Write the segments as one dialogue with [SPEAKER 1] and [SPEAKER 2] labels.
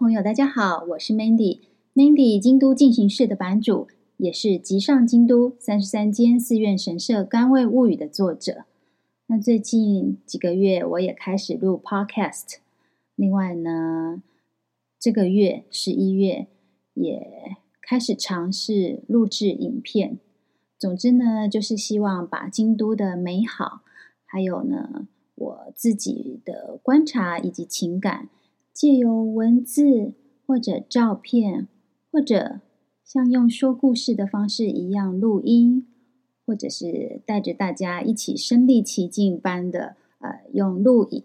[SPEAKER 1] 朋友，大家好，我是 Mandy，Mandy 京都进行式的版主，也是集上京都三十三间寺院神社甘味物语的作者。那最近几个月，我也开始录 Podcast。另外呢，这个月十一月也开始尝试录制影片。总之呢，就是希望把京都的美好，还有呢我自己的观察以及情感。借由文字或者照片，或者像用说故事的方式一样录音，或者是带着大家一起身临其境般的呃，用录影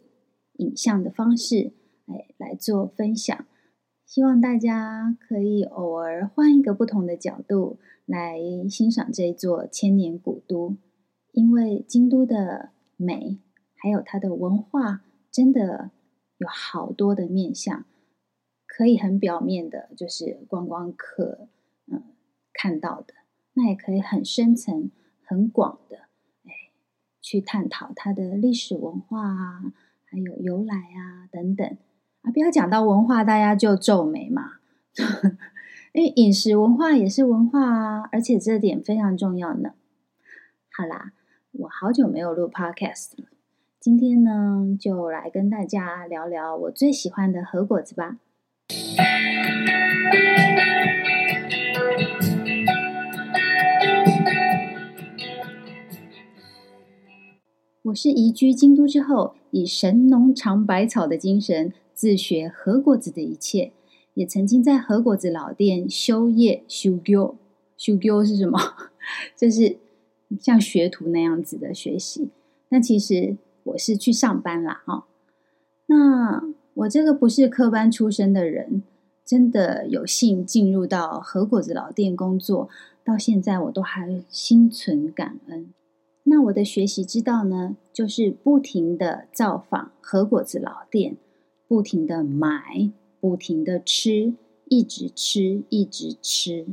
[SPEAKER 1] 影像的方式，哎，来做分享。希望大家可以偶尔换一个不同的角度来欣赏这座千年古都，因为京都的美还有它的文化，真的。有好多的面向，可以很表面的，就是观光客嗯看到的，那也可以很深层、很广的，哎，去探讨它的历史文化啊，还有由来啊等等啊。不要讲到文化，大家就皱眉嘛。因为饮食文化也是文化啊，而且这点非常重要呢。好啦，我好久没有录 Podcast 了。今天呢，就来跟大家聊聊我最喜欢的和菓子吧。我是移居京都之后，以神农尝百草的精神自学和菓子的一切，也曾经在和菓子老店修业修行。修行是什么？就是像学徒那样子的学习。但其实。我是去上班啦，哈。那我这个不是科班出身的人，真的有幸进入到和果子老店工作，到现在我都还心存感恩。那我的学习之道呢，就是不停的造访和果子老店，不停的买，不停的吃，一直吃，一直吃。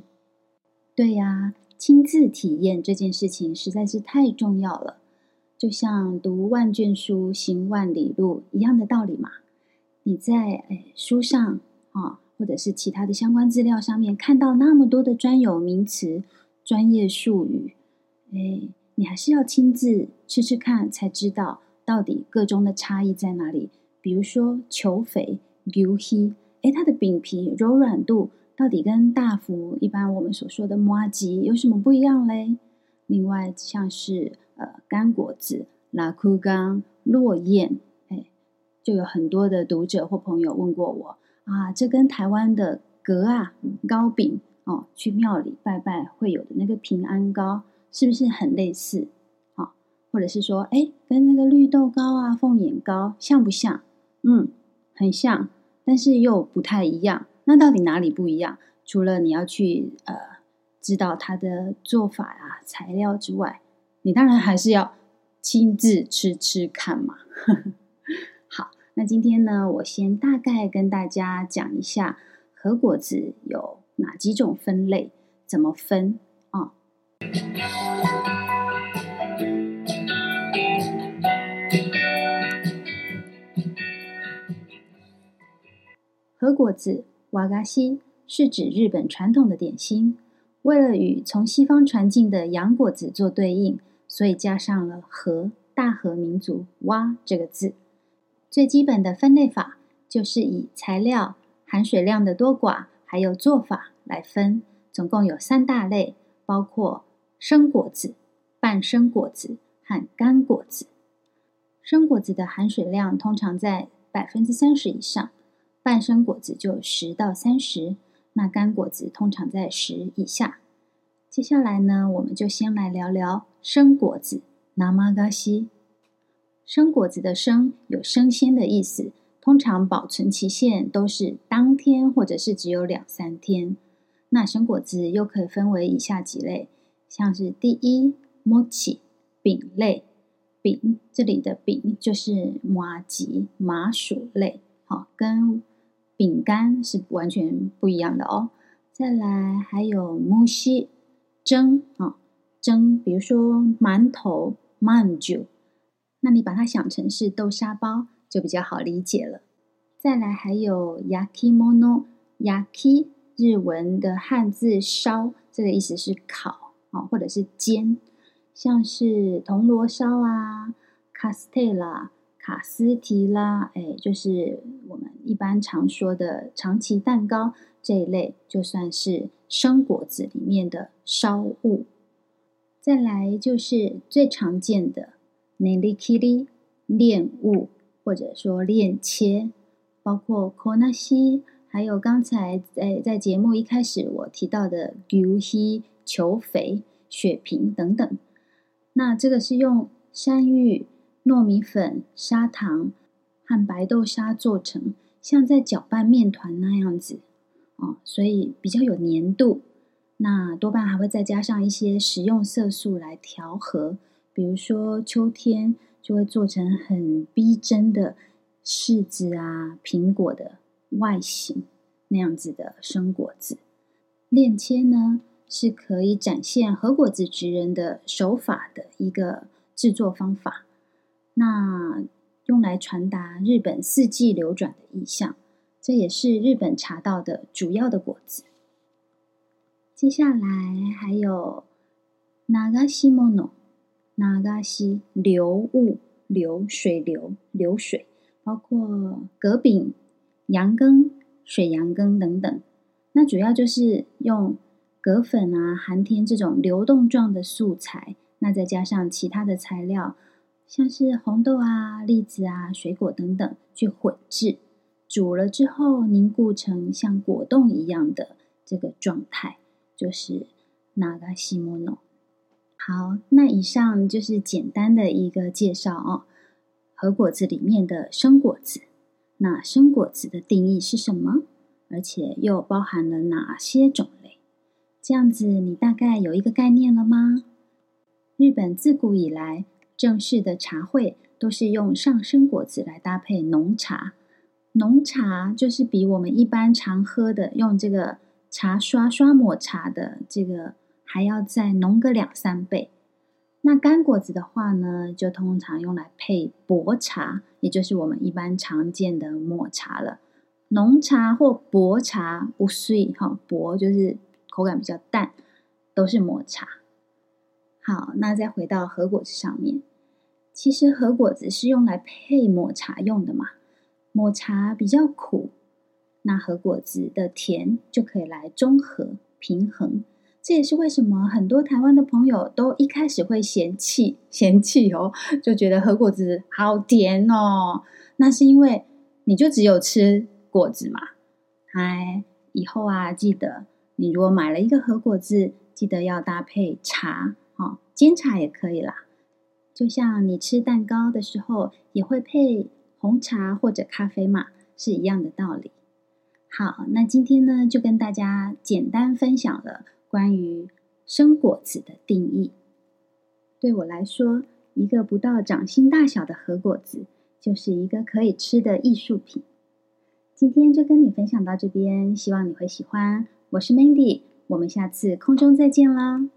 [SPEAKER 1] 对呀，亲自体验这件事情实在是太重要了。就像读万卷书，行万里路一样的道理嘛。你在诶书上啊，或者是其他的相关资料上面看到那么多的专有名词、专业术语，诶，你还是要亲自吃吃看，才知道到底个中的差异在哪里。比如说球肥牛黑，诶，它的饼皮柔软度到底跟大福一般我们所说的麻糬有什么不一样嘞？另外像是。呃，干果子、拉枯干、落雁，哎，就有很多的读者或朋友问过我啊，这跟台湾的粿啊、糕饼哦，去庙里拜拜会有的那个平安糕，是不是很类似？好、或者是说，哎，跟那个绿豆糕啊、凤眼糕像不像？嗯，很像，但是又不太一样。那到底哪里不一样？除了你要去呃知道它的做法啊、材料之外。你当然还是要亲自吃吃看嘛。好，那今天呢，我先大概跟大家讲一下核果子有哪几种分类，怎么分啊？和果子瓦嘎西是指日本传统的点心，为了与从西方传进的洋果子做对应。所以加上了和大和民族哇这个字，最基本的分类法就是以材料、含水量的多寡，还有做法来分。总共有三大类，包括生果子、半生果子和干果子。生果子的含水量通常在百分之三十以上，半生果子就十到三十，那干果子通常在十以下。接下来呢，我们就先来聊聊生果子。生菓子，生果子的生有生鲜的意思，通常保存期限都是当天或者是只有两三天。那生果子又可以分为以下几类，像是第一，，mochi 饼类，饼这里的饼就是麻吉麻薯类，好，跟饼干是完全不一样的哦。再来还有木西。蒸啊，蒸，比如说馒头、馒头，那你把它想成是豆沙包，就比较好理解了。再来还有 yakimono，yaki 日文的汉字烧，这个意思是烤啊，或者是煎，像是铜锣烧啊，卡斯特拉、卡斯提拉，哎，就是我们一般常说的长崎蛋糕这一类，就算是生果子里面的烧物。再来就是最常见的 nerikiri 炼物，或者说炼切。包括 konashi，还有刚才在在节目一开始我提到的 guhi、球肥、雪平等等。那这个是用山芋、糯米粉、砂糖和白豆沙做成，像在搅拌面团那样子哦，所以比较有粘度。那多半还会再加上一些食用色素来调和，比如说秋天就会做成很逼真的。柿子啊，苹果的外形那样子的生果子，炼切呢是可以展现和果子职人的手法的一个制作方法。那用来传达日本四季流转的意象，这也是日本茶道的主要的果子。接下来还有那がしもの，那がし流物流水流流水。包括葛饼、羊羹、水羊羹等等，那主要就是用葛粉啊、寒天这种流动状的素材，那再加上其他的材料，像是红豆啊、栗子啊、水果等等去混制， 煮了之后凝固成像果冻一样的这个状态，就是那がしもの。好，那以上就是简单的一个介绍哦。和菓子里面的生果子，那生果子的定义是什么？而且又包含了哪些种类？这样子你大概有一个概念了吗？日本自古以来正式的茶会都是用上生果子来搭配浓茶， 浓茶就是比我们一般常喝的用这个茶刷刷抹茶的这个还要再浓个两三倍。那干果子的话呢，就通常用来配薄茶，也就是我们一般常见的抹茶了。浓茶或薄茶不碎哈，薄就是口感比较淡，都是抹茶。好，那再回到和果子上面，其实和果子是用来配抹茶用的嘛。抹茶比较苦，那和果子的甜就可以来中和平衡。这也是为什么很多台湾的朋友都一开始会嫌弃嫌弃哦，就觉得和果子好甜哦。那是因为你就只有吃果子嘛。哎，以后啊，记得你如果买了一个和果子，记得要搭配茶，哦，煎茶也可以啦。就像你吃蛋糕的时候也会配红茶或者咖啡嘛，是一样的道理。好，那今天呢，就跟大家简单分享了。关于生果子的定义，对我来说，一个不到掌心大小的核果子，就是一个可以吃的艺术品。今天就跟你分享到这边，希望你会喜欢。我是 Mandy，我们下次空中再见啦。